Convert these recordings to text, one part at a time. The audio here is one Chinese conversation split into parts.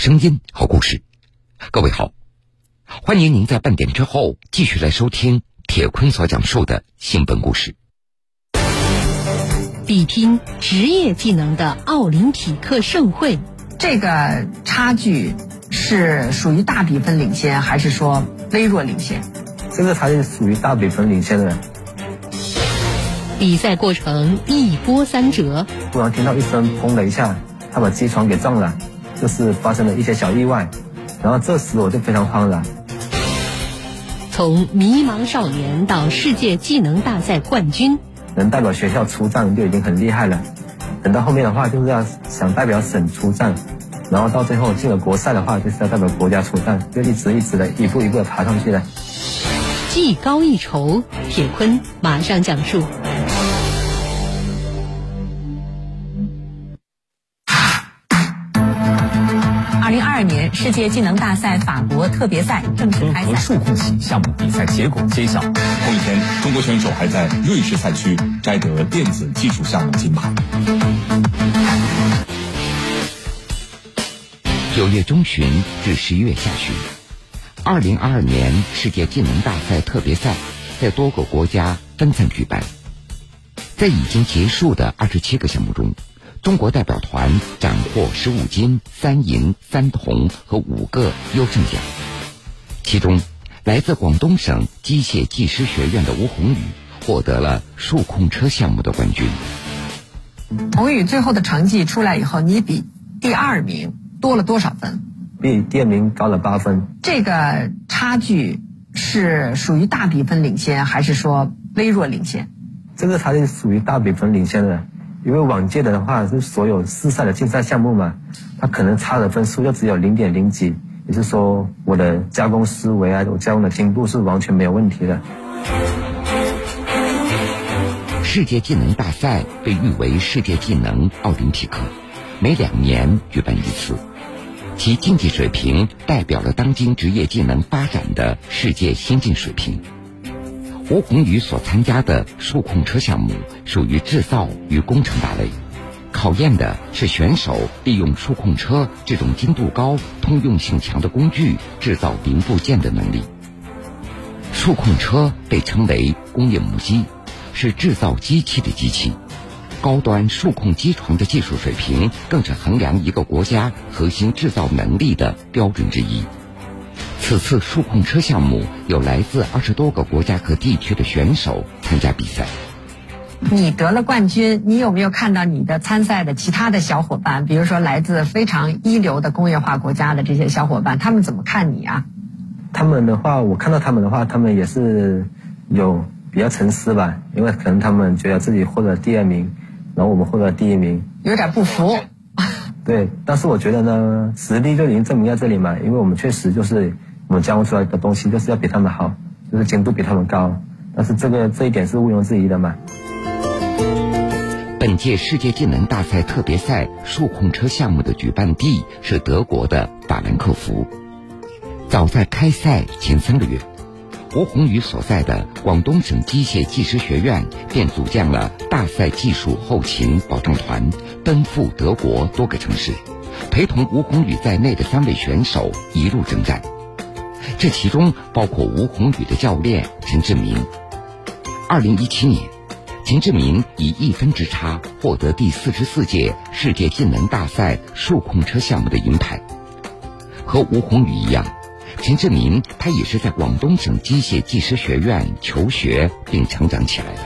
声音，和故事。各位好，欢迎您在半点之后继续来收听铁坤所讲述的新闻故事。比拼职业技能的奥林匹克盛会，这个差距是属于大比分领先，还是说微弱领先？这个差距属于大比分领先的。比赛过程一波三折，突然听到一声“砰”的一下，他把机床给撞了，就是发生了一些小意外。然后这时我就非常慌了。从迷茫少年到世界技能大赛冠军，能代表学校出战就已经很厉害了。等到后面的话，就是要想代表省出战，然后到最后进了国赛的话，就是要代表国家出战，就一直一直的一步一步的爬上去的。技高一筹，铁坤马上讲述。世界技能大赛法国特别赛正式开赛。数控系项目比赛结果揭晓，同一天，中国选手还在瑞士赛区摘得电子技术项目金牌。九月中旬至十一月下旬。二零二二年世界技能大赛特别赛在多个国家分散举办，在已经结束的二十七个项目中，中国代表团斩获十五金、三银、三铜和五个优胜奖。其中，来自广东省机械技师学院的吴宏宇获得了数控车项目的冠军。宏宇最后的成绩出来以后，你比第二名多了多少分？比第二名高了八分，这个差距是属于大比分领先，还是说微弱领先？这个差距属于大比分领先的，因为往届的话是所有四赛的竞赛项目嘛，它可能差的分数就只有零点零几，也就是说我的加工思维啊，我加工的精度是完全没有问题的。世界技能大赛被誉为世界技能奥林匹克，每两年举办一次。其竞技水平代表了当今职业技能发展的世界先进水平。吴宏宇所参加的数控车项目属于制造与工程大类，考验的是选手利用数控车这种精度高、通用性强的工具制造零部件的能力。数控车被称为工业母机，是制造机器的机器。高端数控机床的技术水平，更是衡量一个国家核心制造能力的标准之一。此次数控车项目有来自二十多个国家和地区的选手参加比赛。你得了冠军，你有没有看到你的参赛的其他的小伙伴？比如说来自非常一流的工业化国家的这些小伙伴，他们怎么看你啊？他们的话，我看到他们的话，他们也是有比较沉思吧，因为可能他们觉得自己获得第二名。然后我们获得第一名，有点不服。对，但是我觉得呢，实力就已经证明在这里嘛，因为我们确实就是我们加工出来的东西就是要比他们好，就是精度比他们高。但是这个这一点是毋庸置疑的嘛。本届世界技能大赛特别赛数控车项目的举办地是德国的法兰克福。早在开赛前三个月。吴宏宇所在的广东省机械技师学院便组建了大赛技术后勤保障团，奔赴德国多个城市，陪同吴宏宇在内的三位选手一路征战。这其中包括吴宏宇的教练陈志明。二零一七年，陈志明以一分之差获得第四十四届世界技能大赛数控车项目的银牌。和吴宏宇一样。陈志明，他也是在广东省机械技师学院求学并成长起来的。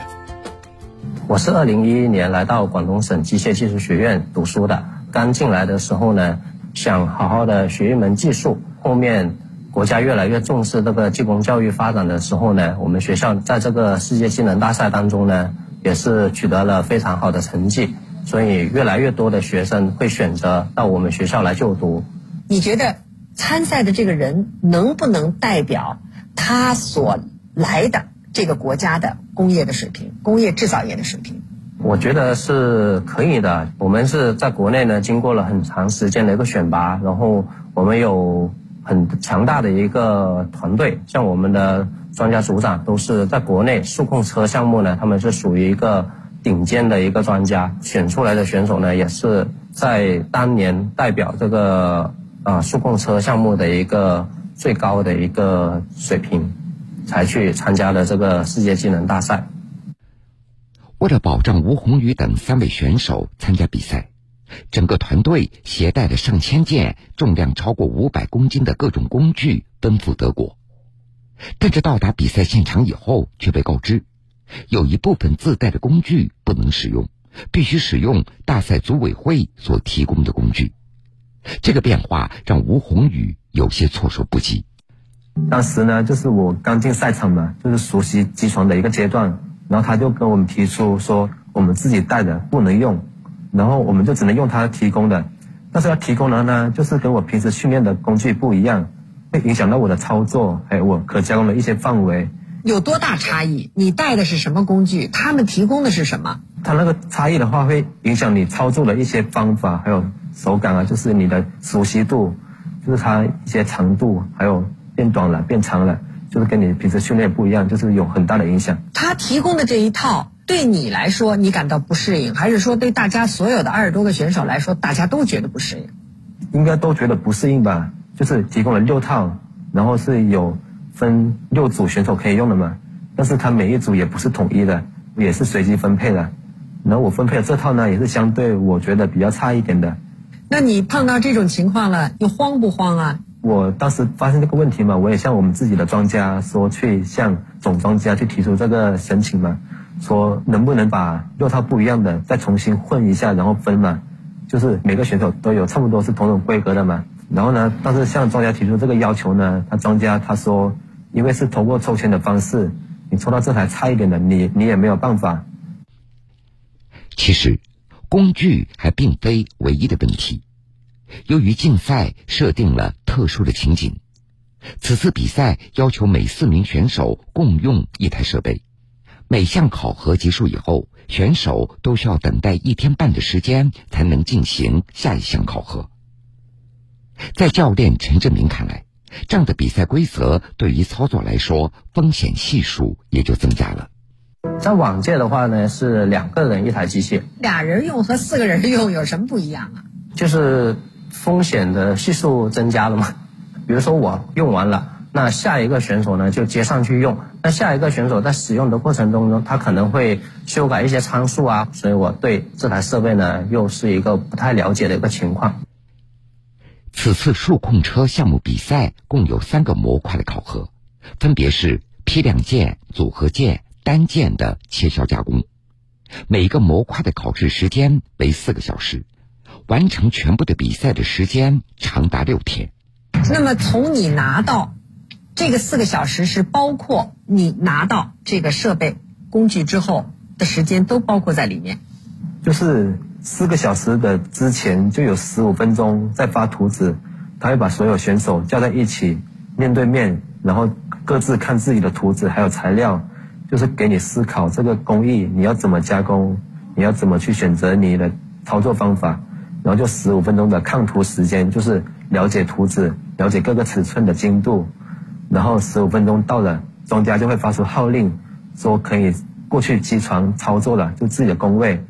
我是二零一一年来到广东省机械技术学院读书的。刚进来的时候呢，想好好的学一门技术。后面国家越来越重视这个技工教育发展的时候呢，我们学校在这个世界技能大赛当中呢，也是取得了非常好的成绩。所以越来越多的学生会选择到我们学校来就读。你觉得？参赛的这个人能不能代表他所来的这个国家的工业的水平、工业制造业的水平？我觉得是可以的。我们是在国内呢，经过了很长时间的一个选拔，然后我们有很强大的一个团队，像我们的专家组长都是在国内数控车项目呢，他们是属于一个顶尖的一个专家，选出来的选手呢，也是在当年代表这个。啊数控车项目的一个最高的一个水平，才去参加了这个世界技能大赛。为了保障吴宏宇等三位选手参加比赛，整个团队携带了上千件重量超过五百公斤的各种工具奔赴德国。但是到达比赛现场以后，却被告知，有一部分自带的工具不能使用，必须使用大赛组委会所提供的工具。这个变化让吴宏宇有些措手不及。当时呢，就是我刚进赛场嘛，就是熟悉机床的一个阶段。然后他就跟我们提出说，我们自己带的不能用，然后我们就只能用他提供的。但是他提供的呢，就是跟我平时训练的工具不一样，会影响到我的操作，还有我可加工的一些范围。有多大差异？你带的是什么工具？他们提供的是什么？它那个差异的话，会影响你操作的一些方法，还有手感啊，就是你的熟悉度，就是它一些长度，还有变短了、变长了。就是跟你平时训练不一样，就是有很大的影响。他提供的这一套对你来说，你感到不适应，还是说对大家所有的二十多个选手来说，大家都觉得不适应？应该都觉得不适应吧。就是提供了六套，然后是有分六组选手可以用的嘛。但是它每一组也不是统一的，也是随机分配的。然后我分配的这套呢，也是相对我觉得比较差一点的。那你碰到这种情况了，你慌不慌啊？我当时发现这个问题嘛，我也向我们自己的庄家说，去向总庄家去提出这个申请嘛，说能不能把六套不一样的再重新混一下，然后分嘛，就是每个选手都有差不多是同种规格的嘛。然后呢，但是向庄家提出这个要求呢，他庄家他说，因为是通过抽签的方式，你抽到这台差一点的，你你也没有办法。其实，工具还并非唯一的问题。由于竞赛设定了特殊的情景，此次比赛要求每四名选手共用一台设备。每项考核结束以后，选手都需要等待一天半的时间才能进行下一项考核。在教练陈振明看来，这样的比赛规则对于操作来说，风险系数也就增加了。在往届的话呢，是两个人一台机器，俩人用和四个人用有什么不一样啊？就是。风险的系数增加了嘛？比如说我用完了，那下一个选手呢就接上去用。那下一个选手在使用的过程中呢，他可能会修改一些参数啊，所以我对这台设备呢又是一个不太了解的一个情况。此次数控车项目比赛共有三个模块的考核，分别是批量件、组合件、单件的切削加工，每个模块的考试时间为四个小时。完成全部的比赛的时间长达六天。那么从你拿到这个四个小时是包括你拿到这个设备工具之后的时间都包括在里面。就是四个小时的之前就有十五分钟在发图纸，他会把所有选手叫在一起面对面，然后各自看自己的图纸还有材料，就是给你思考这个工艺你要怎么加工，你要怎么去选择你的操作方法。然后就十五分钟的看图时间，就是了解图纸，了解各个尺寸的精度。然后十五分钟到了，庄家就会发出号令，说可以过去机床操作了，就自己的工位。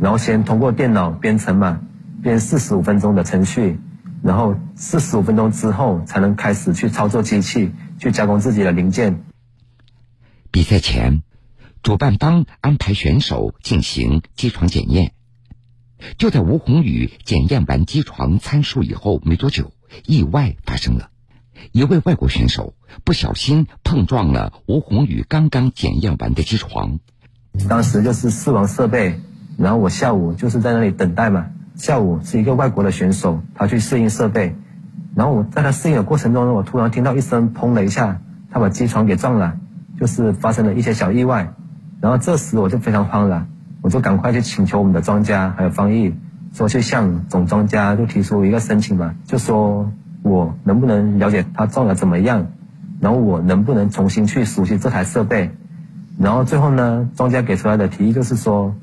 然后先通过电脑编程嘛，编四十五分钟的程序，然后四十五分钟之后才能开始去操作机器，去加工自己的零件。比赛前，主办方安排选手进行机床检验。就在吴宏宇检验完机床参数以后没多久，意外发生了。一位外国选手不小心碰撞了吴宏宇刚刚检验完的机床。当时就是试完设备，然后我下午就是在那里等待嘛。下午是一个外国的选手，他去适应设备，然后我在他适应的过程中，我突然听到一声“砰”的一下，他把机床给撞了，就是发生了一些小意外。然后这时我就非常慌了。我就赶快去请求我们的专家还有方毅，说去向总专家就提出一个申请嘛，就说我能不能了解它撞的怎么样，然后我能不能重新去熟悉这台设备，然后最后呢，庄家给出来的提议就是说，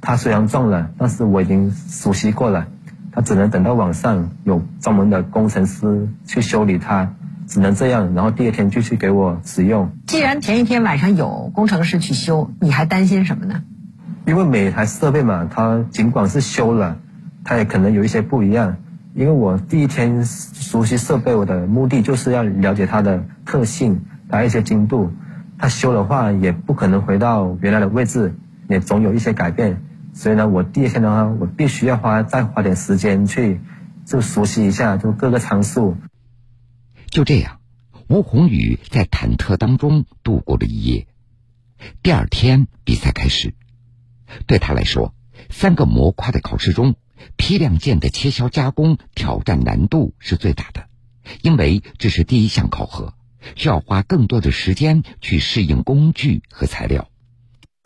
它虽然撞了，但是我已经熟悉过了，它只能等到晚上有专门的工程师去修理它，只能这样，然后第二天继续给我使用。既然前一天晚上有工程师去修，你还担心什么呢？因为每台设备嘛，它尽管是修了，它也可能有一些不一样。因为我第一天熟悉设备，我的目的就是要了解它的特性，它一些精度。它修的话也不可能回到原来的位置，也总有一些改变。所以呢，我第一天的话，我必须要花再花点时间去就熟悉一下就各个参数。就这样，吴宏宇在忐忑当中度过了一夜。第二天比赛开始，对他来说，三个模块的考试中，批量件的切削加工挑战难度是最大的，因为这是第一项考核，需要花更多的时间去适应工具和材料。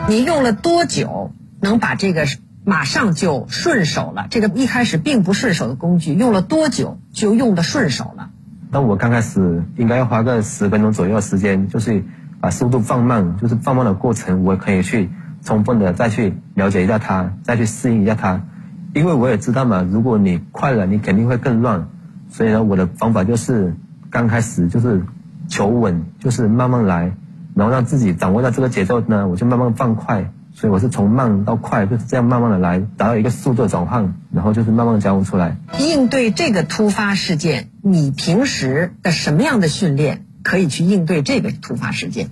你用了多久能把这个马上就顺手了？这个一开始并不顺手的工具，用了多久就用的顺手了？那我刚开始应该要花个十分钟左右的时间，就是把速度放慢，就是放慢的过程，我可以去充分的再去了解一下它，再去适应一下它。因为我也知道嘛，如果你快了，你肯定会更乱。所以呢，我的方法就是刚开始就是求稳，就是慢慢来，然后让自己掌握到这个节奏呢，我就慢慢放快。所以我是从慢到快，就是这样慢慢的来，达到一个速度的转换，然后就是慢慢加工出来。应对这个突发事件，你平时的什么样的训练可以去应对这个突发事件？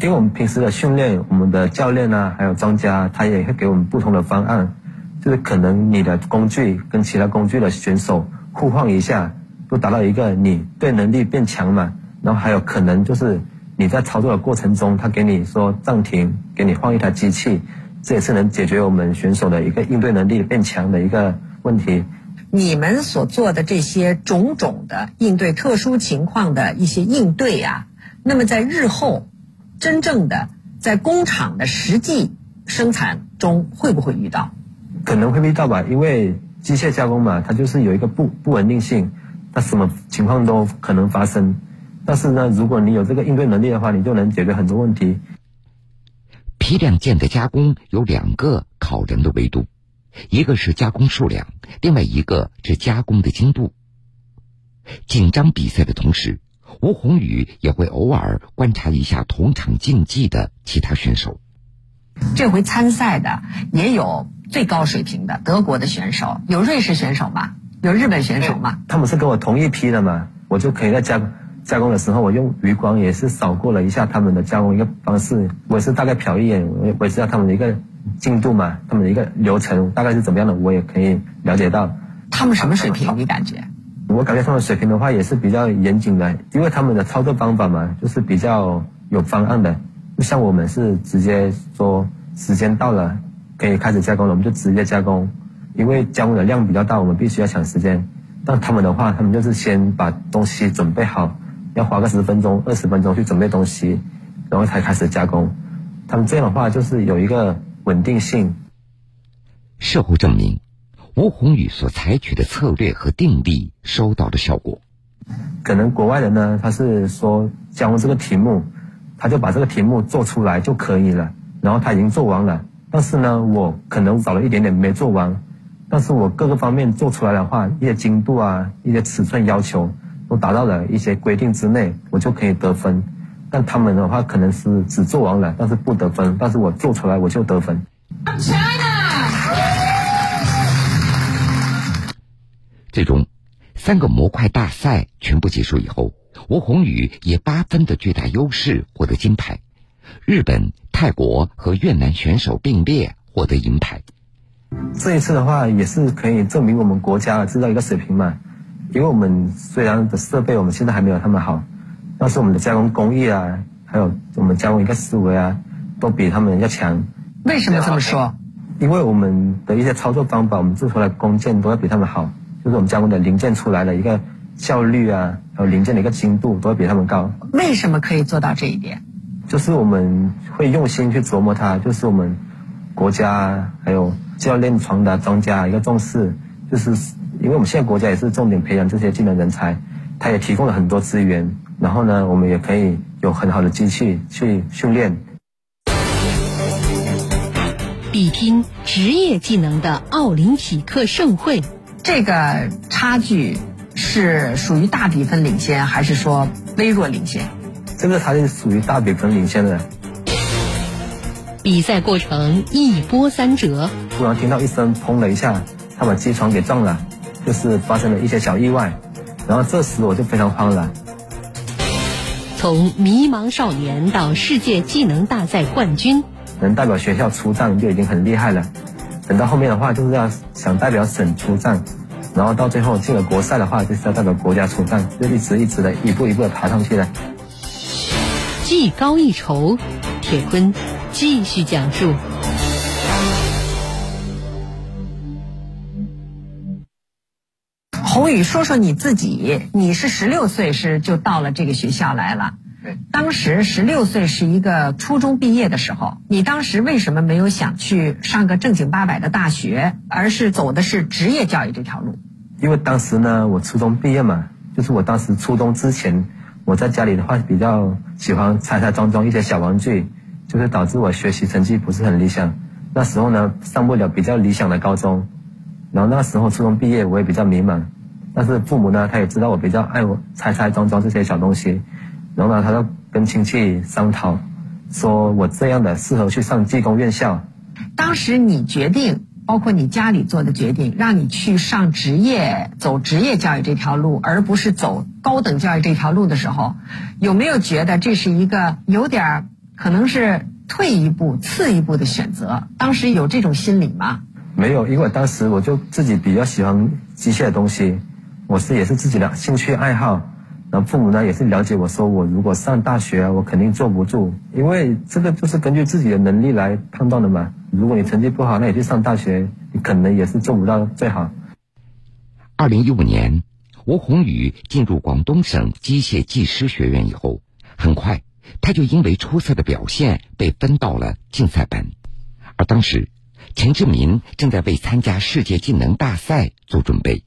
因为我们平时的训练，我们的教练呢，还有专家，他也会给我们不同的方案，就是可能你的工具跟其他工具的选手互换一下，都达到一个你对能力变强嘛。然后还有可能就是。你在操作的过程中，他给你说暂停，给你换一台机器，这也是能解决我们选手的一个应对能力变强的一个问题。你们所做的这些种种的应对特殊情况的一些应对啊，那么在日后真正的在工厂的实际生产中会不会遇到？可能会遇到吧，因为机械加工嘛，它就是有一个不不稳定性，它什么情况都可能发生。但是呢，如果你有这个应对能力的话，你就能解决很多问题。批量件的加工有两个考人的维度，一个是加工数量，另外一个是加工的精度。紧张比赛的同时，吴宏宇也会偶尔观察一下同场竞技的其他选手。这回参赛的也有最高水平的德国的选手，有瑞士选手吗？有日本选手吗？他们是跟我同一批的嘛，我就可以在加。加工的时候，我用余光也是扫过了一下他们的加工一个方式，我也是大概瞟一眼，我也知道他们的一个进度嘛，他们的一个流程大概是怎么样的，我也可以了解到。他们什么水平？你感觉？我感觉他们水平的话也是比较严谨的，因为他们的操作方法嘛，就是比较有方案的。不像我们是直接说时间到了可以开始加工了，我们就直接加工，因为加工的量比较大，我们必须要抢时间。但他们的话，他们就是先把东西准备好。要花个十分钟、二十分钟去准备东西，然后才开始加工。他们这样的话就是有一个稳定性。事后证明，吴宏宇所采取的策略和定力收到的效果。可能国外人呢，他是说加工这个题目，他就把这个题目做出来就可以了，然后他已经做完了。但是呢，我可能少了一点点没做完，但是我各个方面做出来的话，一些精度啊，一些尺寸要求。都达到了一些规定之内，我就可以得分。但他们的话可能是只做完了，但是不得分。但是我做出来我就得分。最终，三个模块大赛全部结束以后，吴宏宇以八分的巨大优势获得金牌。日本、泰国和越南选手并列获得银牌。这一次的话，也是可以证明我们国家制造一个水平嘛。因为我们虽然的设备我们现在还没有他们好，但是我们的加工工艺啊，还有我们加工一个思维啊，都比他们要强。为什么这么说？因为我们的一些操作方法，我们做出来工件都要比他们好，就是我们加工的零件出来的一个效率啊，还有零件的一个精度都会比他们高。为什么可以做到这一点？就是我们会用心去琢磨它，就是我们国家还有教练传达专家一个重视，就是。因为我们现在国家也是重点培养这些技能人才，他也提供了很多资源，然后呢，我们也可以有很好的机器去训练。比拼职业技能的奥林匹克盛会，这个差距是属于大比分领先，还是说微弱领先？这个差距属于大比分领先的。比赛过程一波三折，突然听到一声“砰”的一下，他把机床给撞了。就是发生了一些小意外，然后这时我就非常慌了。从迷茫少年到世界技能大赛冠军，能代表学校出战就已经很厉害了。等到后面的话，就是要想代表省出战，然后到最后进了国赛的话，就是要代表国家出战，就一直一直的一步一步的爬上去的。技高一筹，铁坤继续讲述。宏宇，说说你自己，你是十六岁是就到了这个学校来了。当时十六岁是一个初中毕业的时候，你当时为什么没有想去上个正经八百的大学，而是走的是职业教育这条路？因为当时呢，我初中毕业嘛，就是我当时初中之前，我在家里的话比较喜欢拆拆装装一些小玩具，就是导致我学习成绩不是很理想。那时候呢，上不了比较理想的高中，然后那时候初中毕业，我也比较迷茫。但是父母呢，他也知道我比较爱我拆拆装装这些小东西，然后呢，他就跟亲戚商讨，说我这样的适合去上技工院校。当时你决定，包括你家里做的决定，让你去上职业、走职业教育这条路，而不是走高等教育这条路的时候，有没有觉得这是一个有点可能是退一步、次一步的选择？当时有这种心理吗？没有，因为当时我就自己比较喜欢机械的东西。我是也是自己的兴趣爱好，然后父母呢也是了解我说我如果上大学我肯定坐不住，因为这个就是根据自己的能力来判断的嘛。如果你成绩不好，那你去上大学，你可能也是做不到最好。二零一五年，吴宏宇进入广东省机械技师学院以后，很快他就因为出色的表现被分到了竞赛班，而当时陈志民正在为参加世界技能大赛做准备。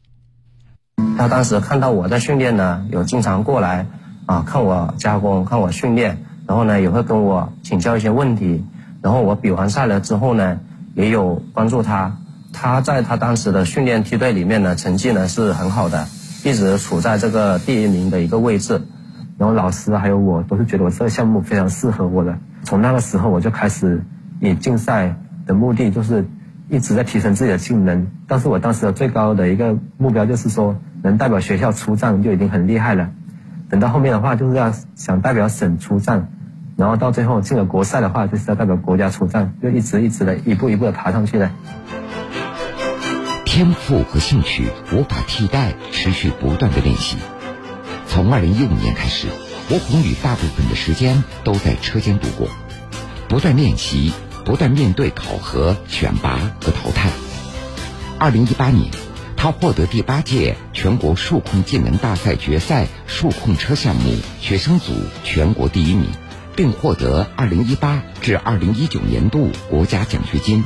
他当时看到我在训练呢，有经常过来啊看我加工，看我训练，然后呢也会跟我请教一些问题。然后我比完赛了之后呢，也有关注他。他在他当时的训练梯队里面呢，成绩呢是很好的，一直处在这个第一名的一个位置。然后老师还有我都是觉得我这个项目非常适合我的。从那个时候我就开始以竞赛的目的就是。一直在提升自己的技能，但是我当时的最高的一个目标就是说，能代表学校出战就已经很厉害了。等到后面的话，就是要想代表省出战，然后到最后进了国赛的话，就是要代表国家出战，就一直一直的一步一步的爬上去的。天赋和兴趣无法替代持续不断的练习。从二零一五年开始，吴宏宇大部分的时间都在车间度过，不断练习。不断面对考核、选拔和淘汰。二零一八年，他获得第八届全国数控技能大赛决赛数控车项目学生组全国第一名，并获得二零一八至二零一九年度国家奖学金。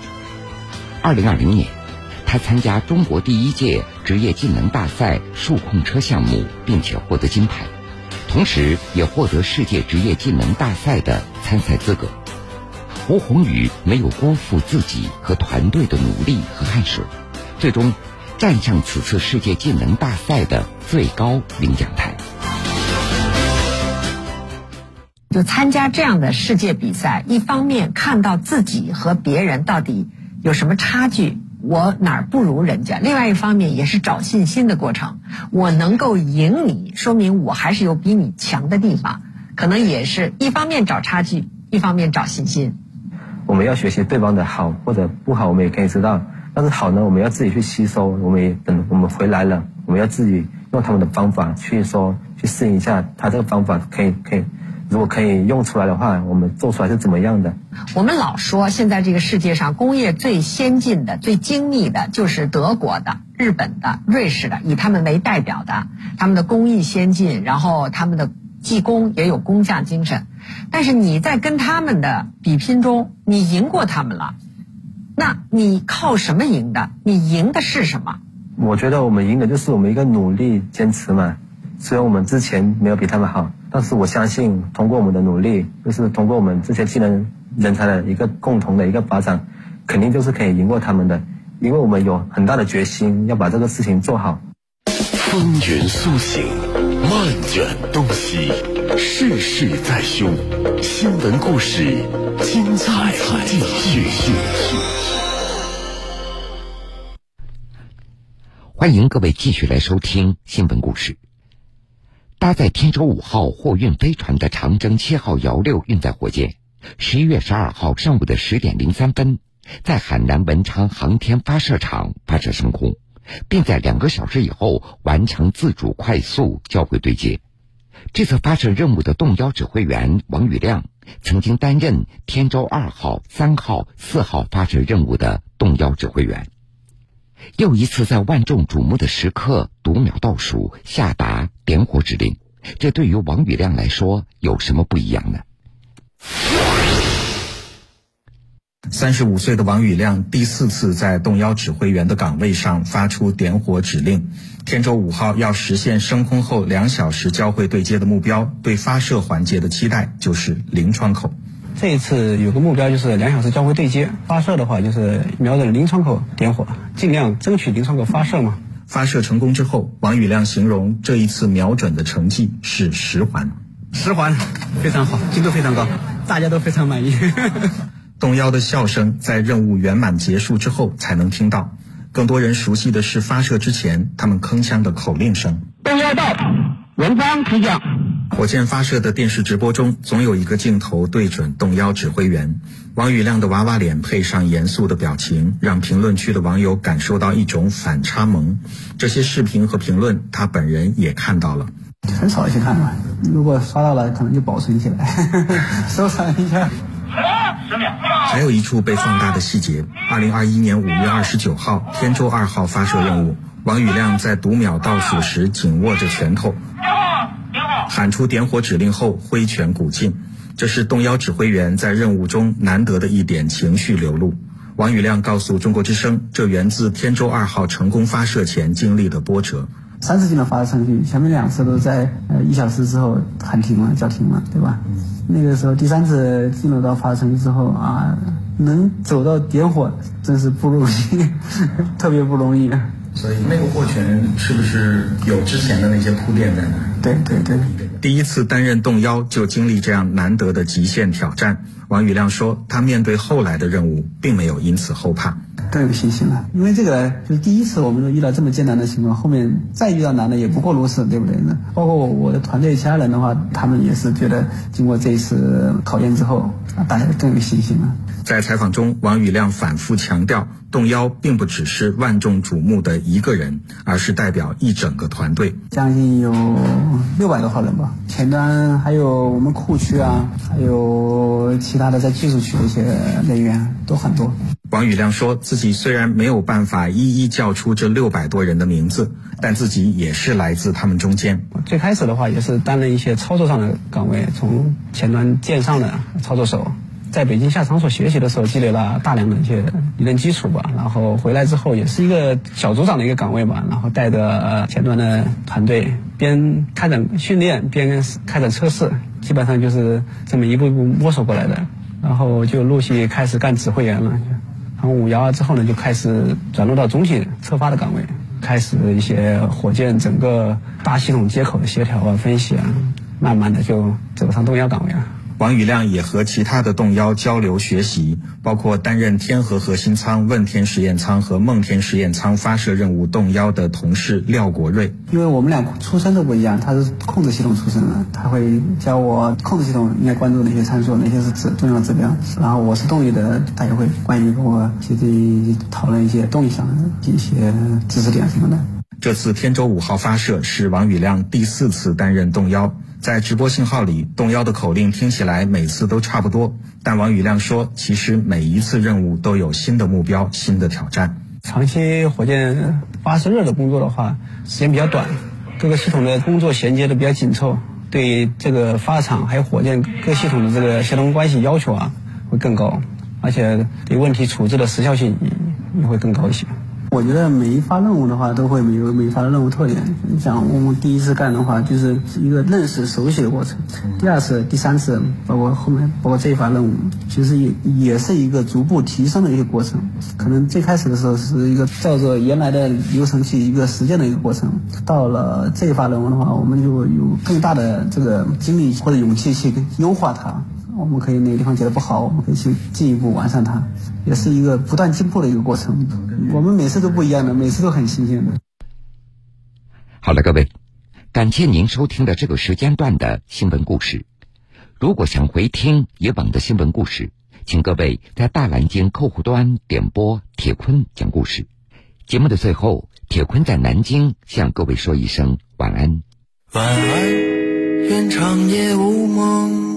二零二零年，他参加中国第一届职业技能大赛数控车项目，并且获得金牌，同时也获得世界职业技能大赛的参赛资格。胡宏宇没有辜负自己和团队的努力和汗水，最终站上此次世界技能大赛的最高领奖台。就参加这样的世界比赛，一方面看到自己和别人到底有什么差距，我哪儿不如人家；另外一方面也是找信心的过程。我能够赢你，说明我还是有比你强的地方，可能也是一方面找差距，一方面找信心。我们要学习对方的好或者不好，我们也可以知道。但是好呢，我们要自己去吸收。我们也等我们回来了，我们要自己用他们的方法去说，去适应一下。他这个方法可以可以，如果可以用出来的话，我们做出来是怎么样的？我们老说现在这个世界上工业最先进的、最精密的，就是德国的、日本的、瑞士的，以他们为代表的，他们的工艺先进，然后他们的。技工也有工匠精神，但是你在跟他们的比拼中，你赢过他们了，那你靠什么赢的？你赢的是什么？我觉得我们赢的就是我们一个努力坚持嘛。虽然我们之前没有比他们好，但是我相信通过我们的努力，就是通过我们这些技能人才的一个共同的一个发展，肯定就是可以赢过他们的，因为我们有很大的决心要把这个事情做好。风云苏醒。漫卷东西，世事在胸。新闻故事，精彩继续。欢迎各位继续来收听新闻故事。搭载天舟五号货运飞船的长征七号遥六运载火箭，十一月十二号上午的十点零三分，在海南文昌航天发射场发射升空，并在两个小时以后完成自主快速交会对接。这次发射任务的动幺指挥员王宇亮，曾经担任天舟二号、三号、四号发射任务的动幺指挥员。又一次在万众瞩目的时刻读秒倒数下达点火指令，这对于王宇亮来说有什么不一样呢？三十五岁的王宇亮第四次在动幺指挥员的岗位上发出点火指令。天舟五号要实现升空后两小时交会对接的目标，对发射环节的期待就是零窗口。这一次有个目标就是两小时交会对接，发射的话就是瞄准零窗口点火，尽量争取零窗口发射嘛。发射成功之后，王宇亮形容这一次瞄准的成绩是十环，十环非常好，精度非常高，大家都非常满意。动幺的笑声在任务圆满结束之后才能听到，更多人熟悉的是发射之前他们铿锵的口令声。动幺到，文章提降。火箭发射的电视直播中，总有一个镜头对准动幺指挥员王宇亮的娃娃脸，配上严肃的表情，让评论区的网友感受到一种反差萌。这些视频和评论，他本人也看到了。很少去看吧，如果刷到了，可能就保存起来，收藏一下。十秒。还有一处被放大的细节：二零二一年五月二十九号，天舟二号发射任务，王宇亮在读秒倒数时紧握着拳头。喊出点火指令后，挥拳鼓劲，这是动幺指挥员在任务中难得的一点情绪流露。王宇亮告诉中国之声，这源自天舟二号成功发射前经历的波折。三次进入发射程序，前面两次都在呃一小时之后喊停了，叫停了，对吧？那个时候第三次进入到发射程序之后啊，能走到点火，真是不容易，特别不容易。所以那个握拳是不是有之前的那些铺垫在那？对对对。第一次担任动幺就经历这样难得的极限挑战，王宇亮说，他面对后来的任务，并没有因此后怕，更有信心了。因为这个就是第一次，我们都遇到这么艰难的情况，后面再遇到难的也不过如此，对不对？那包括我我的团队其他人的话，他们也是觉得经过这一次考验之后，大家更有信心了。在采访中，王宇亮反复强调，动幺并不只是万众瞩目的一个人，而是代表一整个团队，将近有六百多号人吧。前端还有我们库区啊，还有其他的在技术区的一些人员都很多。王宇亮说自自己虽然没有办法一一叫出这六百多人的名字，但自己也是来自他们中间。最开始的话也是担任一些操作上的岗位，从前端舰上的操作手。在北京下场所学习的时候，积累了大量的一些理论基础吧。然后回来之后，也是一个小组长的一个岗位吧。然后带着前端的团队，边开展训练，边开展测试，基本上就是这么一步一步摸索过来的。然后就陆续开始干指挥员了。然后五幺二之后呢，就开始转入到总体策发的岗位，开始一些火箭整个大系统接口的协调啊、分析啊，慢慢的就走上动幺岗位了。王宇亮也和其他的动幺交流学习，包括担任天河核心舱、问天实验舱和梦天实验舱发射任务动幺的同事廖国瑞。因为我们俩出身都不一样，他是控制系统出身的，他会教我控制系统应该关注哪些参数，哪些是指重要指标。然后我是动力的，他也会关于跟我具体讨论一些动力上的一些知识点什么的。这次天舟五号发射是王宇亮第四次担任动幺。在直播信号里，动幺的口令听起来每次都差不多，但王宇亮说，其实每一次任务都有新的目标、新的挑战。长期火箭发射热的工作的话，时间比较短，各个系统的工作衔接的比较紧凑，对这个发射场还有火箭各系统的这个协同关系要求啊会更高，而且对问题处置的时效性也会更高一些。我觉得每一发任务的话，都会有每一发的任务特点。你想我们第一次干的话，就是一个认识、熟悉的过程；第二次、第三次，包括后面，包括这一发任务，其实也也是一个逐步提升的一个过程。可能最开始的时候是一个照着原来的流程去一个实践的一个过程，到了这一发任务的话，我们就有更大的这个精力或者勇气去优化它。我们可以哪个地方觉得不好，我们可以去进一步完善它，也是一个不断进步的一个过程。我们每次都不一样的，每次都很新鲜的。好了，各位，感谢您收听的这个时间段的新闻故事。如果想回听以往的新闻故事，请各位在大蓝鲸客户端点播铁坤讲故事。节目的最后，铁坤在南京向各位说一声晚安。晚安，愿长夜无梦，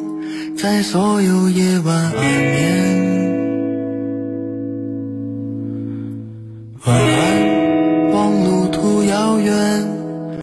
在所有夜晚安眠。晚安，望路途遥远。